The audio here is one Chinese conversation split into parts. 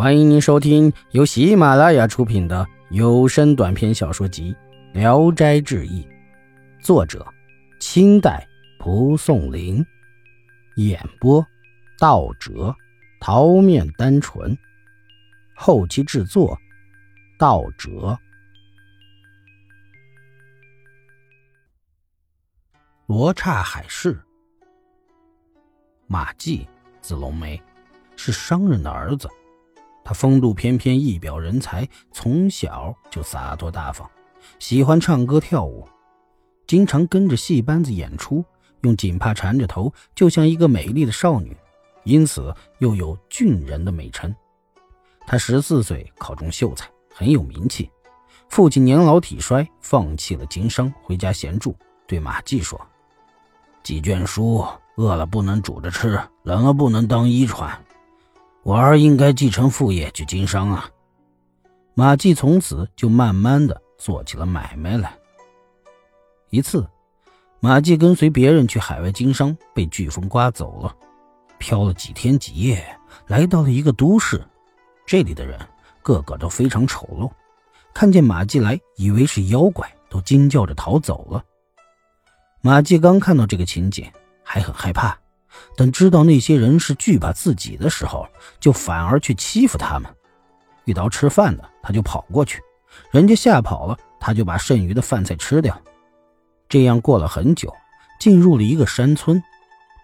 欢迎您收听由喜马拉雅出品的有声短篇小说集《聊斋志异》，作者：清代蒲松龄，演播：道哲、桃面单纯，后期制作：道哲。罗刹海市，马季字龙梅，是商人的儿子。他风度翩翩，一表人才，从小就洒脱大方，喜欢唱歌跳舞，经常跟着戏班子演出，用锦帕缠着头，就像一个美丽的少女，因此又有俊人的美称。他十四岁考中秀才，很有名气。父亲年老体衰，放弃了经商，回家闲住，对马季说：“几卷书，饿了不能煮着吃，冷了不能当衣穿。”我儿应该继承父业去经商啊！马季从此就慢慢的做起了买卖来。一次，马季跟随别人去海外经商，被飓风刮走了，漂了几天几夜，来到了一个都市。这里的人个个都非常丑陋，看见马季来，以为是妖怪，都惊叫着逃走了。马季刚看到这个情景，还很害怕。等知道那些人是惧怕自己的时候，就反而去欺负他们。遇到吃饭的，他就跑过去，人家吓跑了，他就把剩余的饭菜吃掉。这样过了很久，进入了一个山村。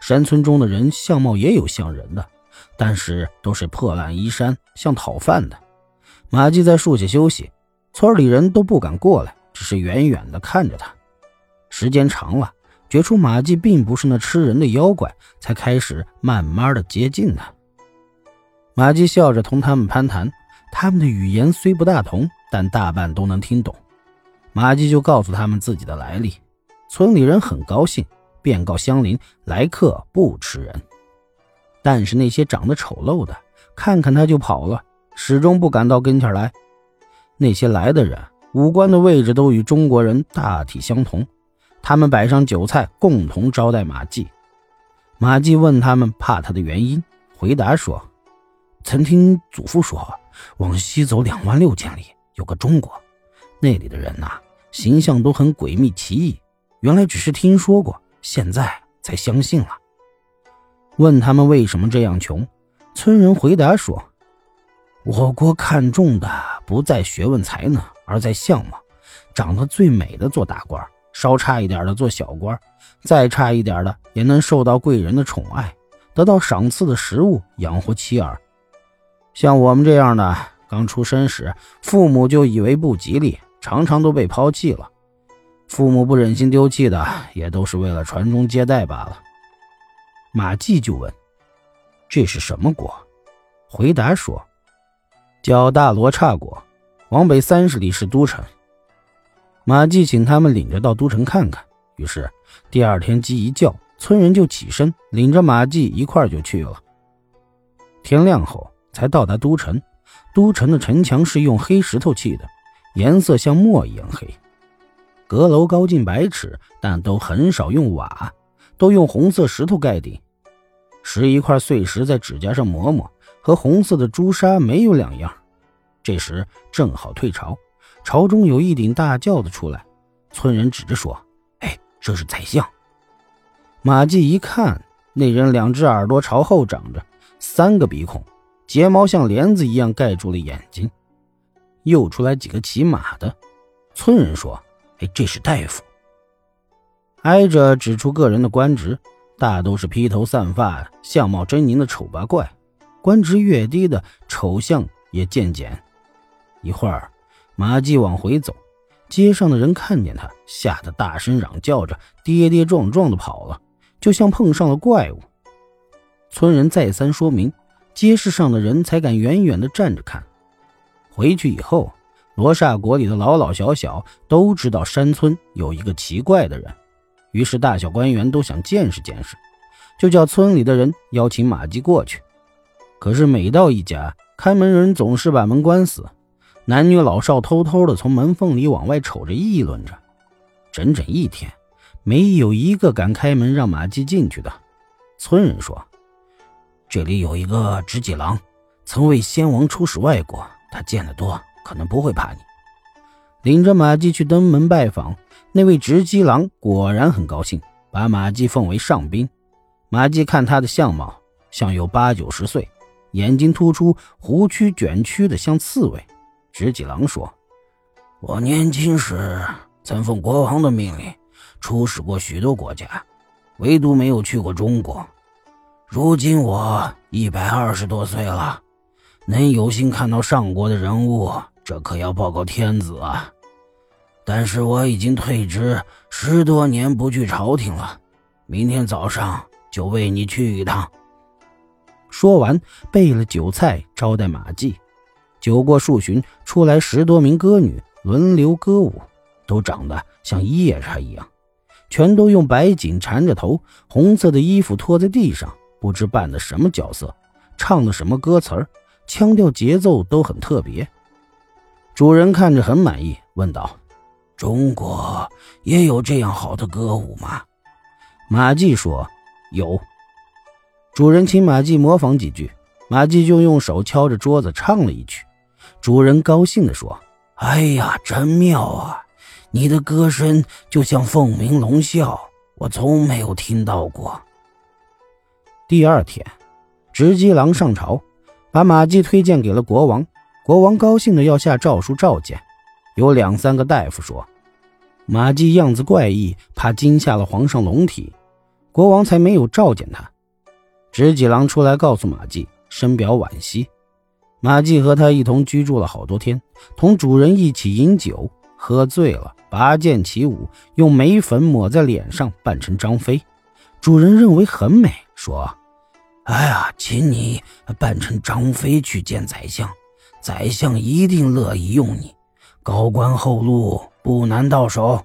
山村中的人相貌也有像人的，但是都是破烂衣衫，像讨饭的。马季在树下休息，村里人都不敢过来，只是远远地看着他。时间长了。觉出马季并不是那吃人的妖怪，才开始慢慢的接近他。马季笑着同他们攀谈，他们的语言虽不大同，但大半都能听懂。马季就告诉他们自己的来历，村里人很高兴，便告乡邻来客不吃人。但是那些长得丑陋的，看看他就跑了，始终不敢到跟前来。那些来的人五官的位置都与中国人大体相同。他们摆上酒菜，共同招待马季。马季问他们怕他的原因，回答说：“曾听祖父说，往西走两万六千里有个中国，那里的人呐，形象都很诡秘奇异。原来只是听说过，现在才相信了。”问他们为什么这样穷，村人回答说：“我国看重的不在学问才能，而在相貌，长得最美的做大官。”稍差一点的做小官，再差一点的也能受到贵人的宠爱，得到赏赐的食物养活妻儿。像我们这样的，刚出生时父母就以为不吉利，常常都被抛弃了。父母不忍心丢弃的，也都是为了传宗接代罢了。马季就问：“这是什么国？”回答说：“叫大罗刹国，往北三十里是都城。”马季请他们领着到都城看看。于是第二天鸡一叫，村人就起身，领着马季一块就去了。天亮后才到达都城。都城的城墙是用黑石头砌的，颜色像墨一样黑。阁楼高近百尺，但都很少用瓦，都用红色石头盖顶。拾一块碎石在指甲上磨磨，和红色的朱砂没有两样。这时正好退潮。朝中有一顶大轿子出来，村人指着说：“哎，这是宰相。”马季一看，那人两只耳朵朝后长着，三个鼻孔，睫毛像帘子一样盖住了眼睛。又出来几个骑马的，村人说：“哎，这是大夫。”挨着指出个人的官职，大都是披头散发、相貌狰狞的丑八怪，官职越低的丑相也渐减。一会儿。马季往回走，街上的人看见他，吓得大声嚷叫着，跌跌撞撞的跑了，就像碰上了怪物。村人再三说明，街市上的人才敢远远的站着看。回去以后，罗刹国里的老老小小都知道山村有一个奇怪的人，于是大小官员都想见识见识，就叫村里的人邀请马季过去。可是每到一家，看门人总是把门关死。男女老少偷偷的从门缝里往外瞅着，议论着。整整一天，没有一个敢开门让马季进去的。村人说：“这里有一个执戟郎，曾为先王出使外国，他见得多，可能不会怕你。”领着马季去登门拜访，那位直击郎果然很高兴，把马季奉为上宾。马季看他的相貌，像有八九十岁，眼睛突出，胡须卷曲的像刺猬。直击郎说：“我年轻时曾奉国王的命令出使过许多国家，唯独没有去过中国。如今我一百二十多岁了，能有幸看到上国的人物，这可要报告天子啊！但是我已经退职十多年，不去朝廷了。明天早上。”就为你去一趟。说完，备了酒菜招待马季。酒过数巡，出来十多名歌女轮流歌舞，都长得像夜叉一样，全都用白锦缠着头，红色的衣服拖在地上，不知扮的什么角色，唱的什么歌词儿，腔调节奏都很特别。主人看着很满意，问道：“中国也有这样好的歌舞吗？”马季说。有，主人请马季模仿几句，马季就用手敲着桌子唱了一曲。主人高兴地说：“哎呀，真妙啊！你的歌声就像凤鸣龙啸，我从没有听到过。”第二天，直机郎上朝，把马季推荐给了国王。国王高兴的要下诏书召见。有两三个大夫说，马季样子怪异，怕惊吓了皇上龙体。国王才没有召见他。直戟郎出来告诉马季，深表惋惜。马季和他一同居住了好多天，同主人一起饮酒，喝醉了，拔剑起舞，用眉粉抹在脸上，扮成张飞。主人认为很美，说：“哎呀，请你扮成张飞去见宰相，宰相一定乐意用你，高官厚禄不难到手。”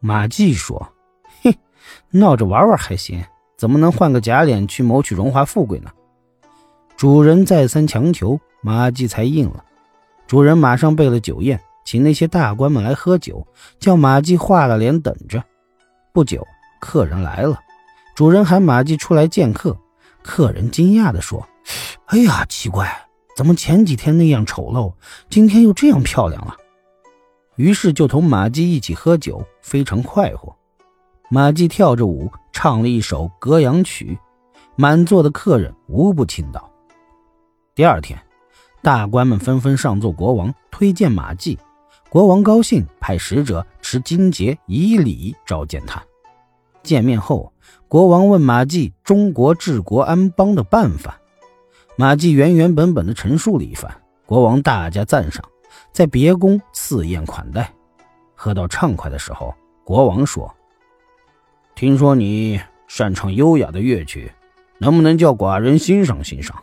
马季说。嘿闹着玩玩还行，怎么能换个假脸去谋取荣华富贵呢？主人再三强求，马季才应了。主人马上备了酒宴，请那些大官们来喝酒，叫马季画了脸等着。不久，客人来了，主人喊马季出来见客。客人惊讶地说：“哎呀，奇怪，怎么前几天那样丑陋，今天又这样漂亮了？”于是就同马季一起喝酒，非常快活。马季跳着舞，唱了一首歌谣曲，满座的客人无不倾倒。第二天，大官们纷纷上奏国王，推荐马季。国王高兴，派使者持金节以礼召见他。见面后，国王问马季中国治国安邦的办法。马季原原本本的陈述了一番，国王大加赞赏，在别宫赐宴款待。喝到畅快的时候，国王说。听说你擅长优雅的乐曲，能不能叫寡人欣赏欣赏？